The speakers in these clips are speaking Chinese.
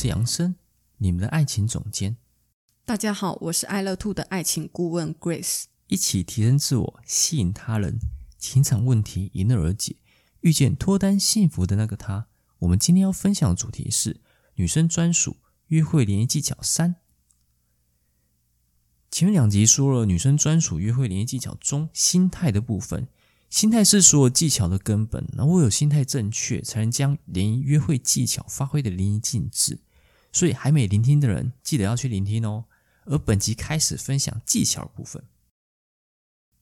是杨生，你们的爱情总监。大家好，我是爱乐 Two 的爱情顾问 Grace。一起提升自我，吸引他人，情场问题迎刃而解，遇见脱单幸福的那个他。我们今天要分享的主题是女生专属约会联谊技巧三。前面两集说了女生专属约会联谊技巧中心态的部分。心态是所有技巧的根本，然后唯有心态正确，才能将联谊约会技巧发挥的淋漓尽致。所以还没聆听的人，记得要去聆听哦。而本集开始分享技巧的部分，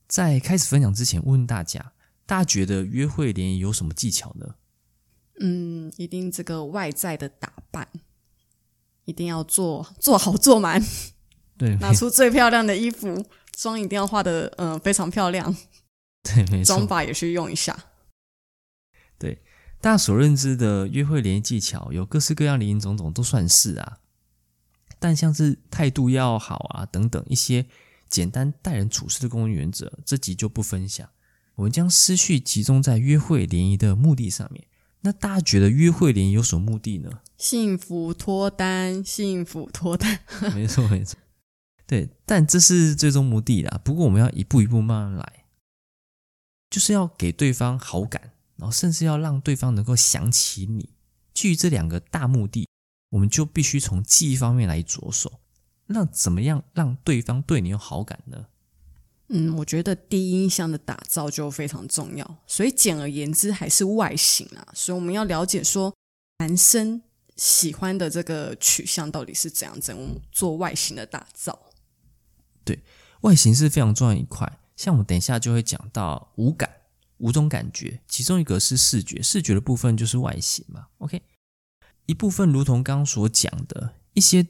在开始分享之前，问问大家：大家觉得约会联谊有什么技巧呢？嗯，一定这个外在的打扮，一定要做做好做满，对，拿出最漂亮的衣服，妆一定要化的嗯、呃、非常漂亮。对，没错，妆发也去用一下。对，大家所认知的约会联谊技巧有各式各样、林林总总，都算是啊。但像是态度要好啊等等一些简单待人处事的公共原则，这集就不分享。我们将思绪集中在约会联谊的目的上面。那大家觉得约会联谊有什么目的呢？幸福脱单，幸福脱单。没错，没错。对，但这是最终目的啦。不过我们要一步一步慢慢来。就是要给对方好感，然后甚至要让对方能够想起你。基于这两个大目的，我们就必须从记忆方面来着手。那怎么样让对方对你有好感呢？嗯，我觉得第一印象的打造就非常重要。所以简而言之，还是外形啊。所以我们要了解说，男生喜欢的这个取向到底是怎样，怎样做外形的打造。对，外形是非常重要的一块。像我们等一下就会讲到五感，五种感觉，其中一个是视觉，视觉的部分就是外形嘛。OK，一部分如同刚刚所讲的一些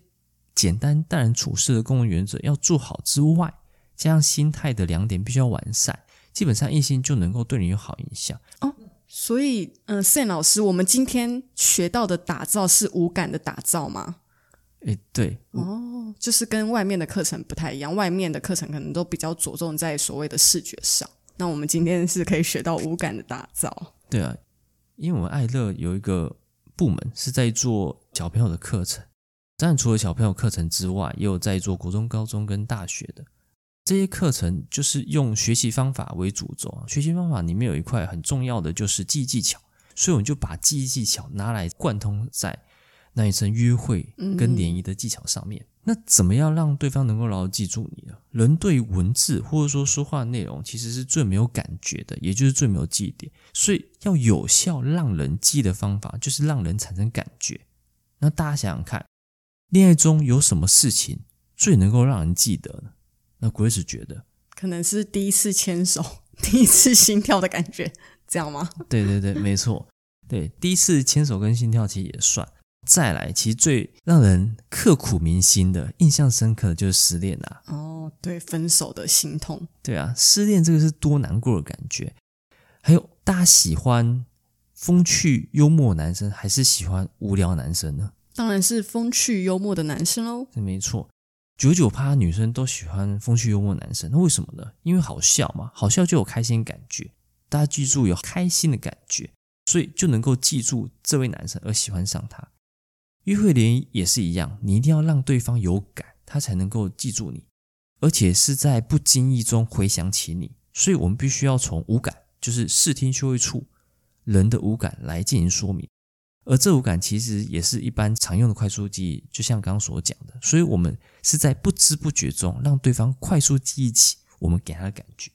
简单待人处事的公共原则要做好之外，加上心态的两点必须要完善，基本上异性就能够对你有好印象哦。所以，嗯、呃，Sam 老师，我们今天学到的打造是五感的打造吗？诶，对哦，就是跟外面的课程不太一样，外面的课程可能都比较着重在所谓的视觉上。那我们今天是可以学到五感的打造。对啊，因为我们爱乐有一个部门是在做小朋友的课程，当然除了小朋友课程之外，也有在做国中、高中跟大学的这些课程，就是用学习方法为主轴。学习方法里面有一块很重要的就是记忆技巧，所以我们就把记忆技巧拿来贯通在。那一层约会跟联谊的技巧上面，嗯、那怎么样让对方能够牢牢记住你呢？人对文字或者说说话内容其实是最没有感觉的，也就是最没有记忆点。所以要有效让人记的方法，就是让人产生感觉。那大家想想看，恋爱中有什么事情最能够让人记得呢？那 Grace 觉得，可能是第一次牵手、第一次心跳的感觉，这样吗？对对对，没错，对，第一次牵手跟心跳其实也算。再来，其实最让人刻骨铭心的、印象深刻的就是失恋啊！哦，对，分手的心痛。对啊，失恋这个是多难过的感觉。还有，大家喜欢风趣幽默男生，还是喜欢无聊男生呢？当然是风趣幽默的男生喽。这没错，九九趴女生都喜欢风趣幽默男生。那为什么呢？因为好笑嘛，好笑就有开心感觉。大家记住，有开心的感觉，所以就能够记住这位男生而喜欢上他。约会联谊也是一样，你一定要让对方有感，他才能够记住你，而且是在不经意中回想起你。所以，我们必须要从五感，就是视听嗅味触人的五感来进行说明。而这五感其实也是一般常用的快速记忆，就像刚刚所讲的。所以，我们是在不知不觉中让对方快速记忆起我们给他的感觉。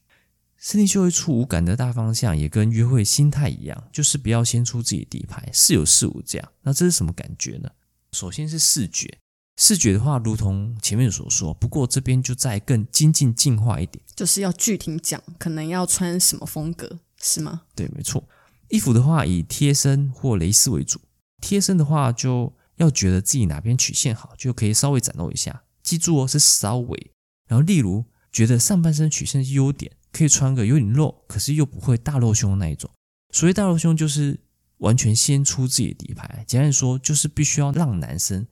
视听嗅味触五感的大方向也跟约会心态一样，就是不要先出自己底牌，是有是无这样。那这是什么感觉呢？首先是视觉，视觉的话，如同前面所说，不过这边就再更精进进化一点，就是要具体讲，可能要穿什么风格，是吗？对，没错。衣服的话，以贴身或蕾丝为主，贴身的话，就要觉得自己哪边曲线好，就可以稍微展露一下。记住哦，是稍微。然后，例如觉得上半身曲线是优点，可以穿个有点露，可是又不会大露胸的那一种。所谓大露胸，就是完全先出自己的底牌。简单说，就是必须要让男生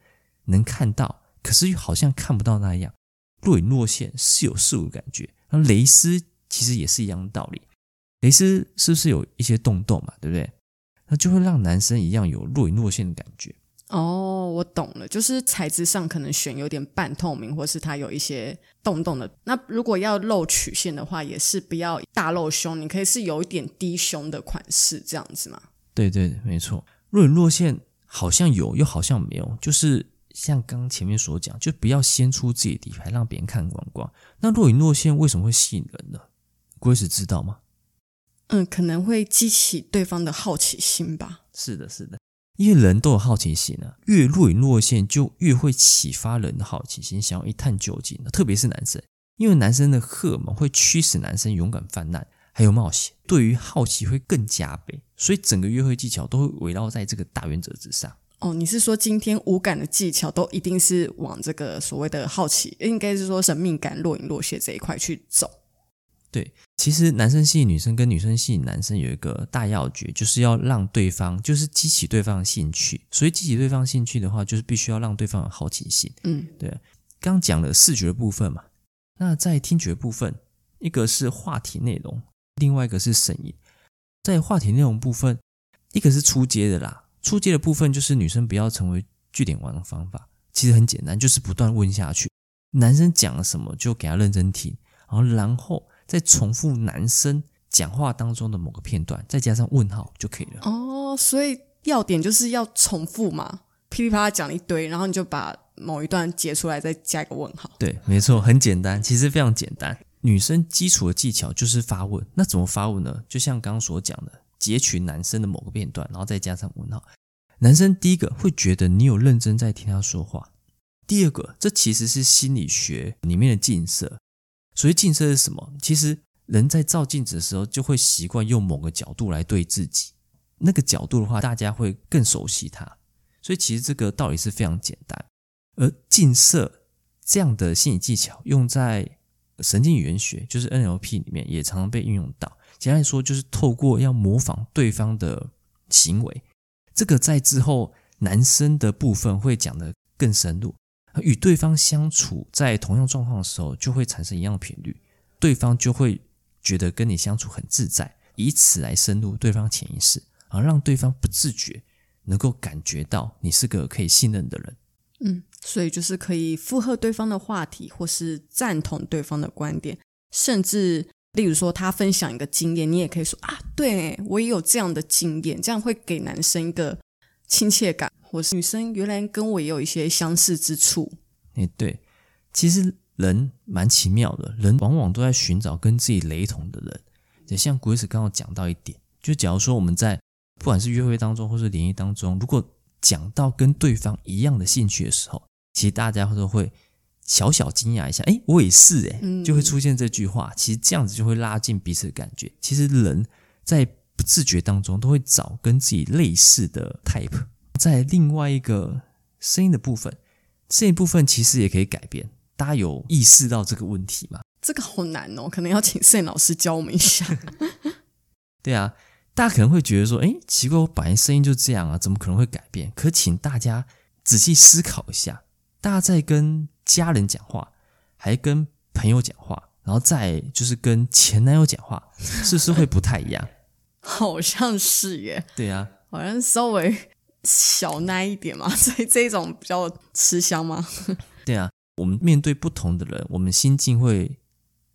能看到，可是又好像看不到那样，若隐若现，似有似无的感觉。那，蕾丝其实也是一样的道理。蕾丝是不是有一些洞洞嘛？对不对？那就会让男生一样有若隐若现的感觉。哦，我懂了，就是材质上可能选有点半透明，或是它有一些洞洞的。那如果要露曲线的话，也是不要大露胸，你可以是有一点低胸的款式这样子吗？对对，没错。若隐若现好像有，又好像没有，就是像刚前面所讲，就不要先出自己的底牌，让别人看光光。那若隐若现为什么会吸引人呢？Grace 知道吗？嗯，可能会激起对方的好奇心吧。是的，是的，因为人都有好奇心啊，越若隐若现就越会启发人的好奇心，想要一探究竟。特别是男生，因为男生的荷尔蒙会驱使男生勇敢犯难，还有冒险，对于好奇会更加倍。所以整个约会技巧都会围绕在这个大原则之上。哦，你是说今天五感的技巧都一定是往这个所谓的好奇，应该是说神秘感、若隐若现这一块去走？对，其实男生吸引女生跟女生吸引男生有一个大要诀，就是要让对方就是激起对方的兴趣。所以激起对方兴趣的话，就是必须要让对方有好奇心。嗯，对。刚讲了视觉的部分嘛，那在听觉部分，一个是话题内容，另外一个是声音。在话题内容部分，一个是出街的啦，出街的部分就是女生不要成为据点王的方法，其实很简单，就是不断问下去，男生讲了什么就给他认真听，然后然后。再重复男生讲话当中的某个片段，再加上问号就可以了。哦，所以要点就是要重复嘛，噼里啪啦讲一堆，然后你就把某一段截出来，再加一个问号。对，没错，很简单，其实非常简单。女生基础的技巧就是发问，那怎么发问呢？就像刚刚所讲的，截取男生的某个片段，然后再加上问号。男生第一个会觉得你有认真在听他说话，第二个，这其实是心理学里面的镜射。所以镜射是什么？其实人在照镜子的时候，就会习惯用某个角度来对自己。那个角度的话，大家会更熟悉它。所以其实这个道理是非常简单。而镜射这样的心理技巧，用在神经语言学，就是 NLP 里面，也常常被运用到。简单来说，就是透过要模仿对方的行为。这个在之后男生的部分会讲得更深入。与对方相处在同样状况的时候，就会产生一样的频率，对方就会觉得跟你相处很自在，以此来深入对方潜意识，而让对方不自觉能够感觉到你是个可以信任的人。嗯，所以就是可以附和对方的话题，或是赞同对方的观点，甚至例如说他分享一个经验，你也可以说啊，对，我也有这样的经验，这样会给男生一个亲切感。或是女生，原来跟我也有一些相似之处。哎，对，其实人蛮奇妙的，人往往都在寻找跟自己雷同的人。也像 Grace 刚刚讲到一点，就假如说我们在不管是约会当中或是联谊当中，如果讲到跟对方一样的兴趣的时候，其实大家都会小小惊讶一下，哎，我也是哎，就会出现这句话。其实这样子就会拉近彼此的感觉。其实人在不自觉当中都会找跟自己类似的 type。在另外一个声音的部分，这一部分其实也可以改变。大家有意识到这个问题吗？这个好难哦，可能要请摄影老师教我们一下。对啊，大家可能会觉得说，哎，奇怪，我本来声音就这样啊，怎么可能会改变？可请大家仔细思考一下，大家在跟家人讲话，还跟朋友讲话，然后再就是跟前男友讲话，是不是会不太一样？好像是耶。对啊，好像稍微。小奶一点嘛，所以这种比较吃香吗？对啊，我们面对不同的人，我们心境会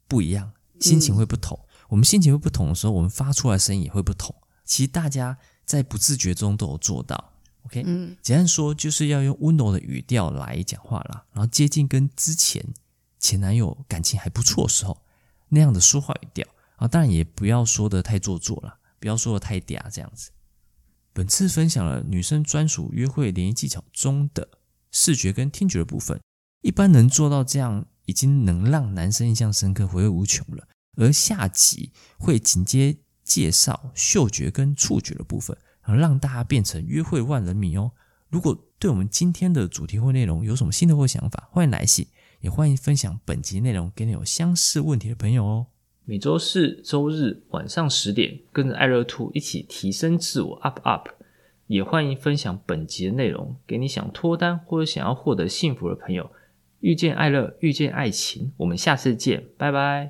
不一样，心情会不同。嗯、我们心情会不同的时候，我们发出来的声音也会不同。其实大家在不自觉中都有做到。OK，嗯，简单说就是要用温柔的语调来讲话啦，然后接近跟之前前男友感情还不错的时候那样的说话语调啊，当然也不要说的太做作了，不要说的太嗲这样子。本次分享了女生专属约会联谊技巧中的视觉跟听觉的部分，一般能做到这样，已经能让男生印象深刻、回味无穷了。而下集会紧接介绍嗅觉跟触觉的部分，让大家变成约会万人迷哦。如果对我们今天的主题或内容有什么新的或想法，欢迎来信，也欢迎分享本集内容给你有相似问题的朋友哦。每周四、周日晚上十点，跟着爱乐 Two 一起提升自我，up up。也欢迎分享本集的内容给你想脱单或者想要获得幸福的朋友。遇见爱乐，遇见爱情，我们下次见，拜拜。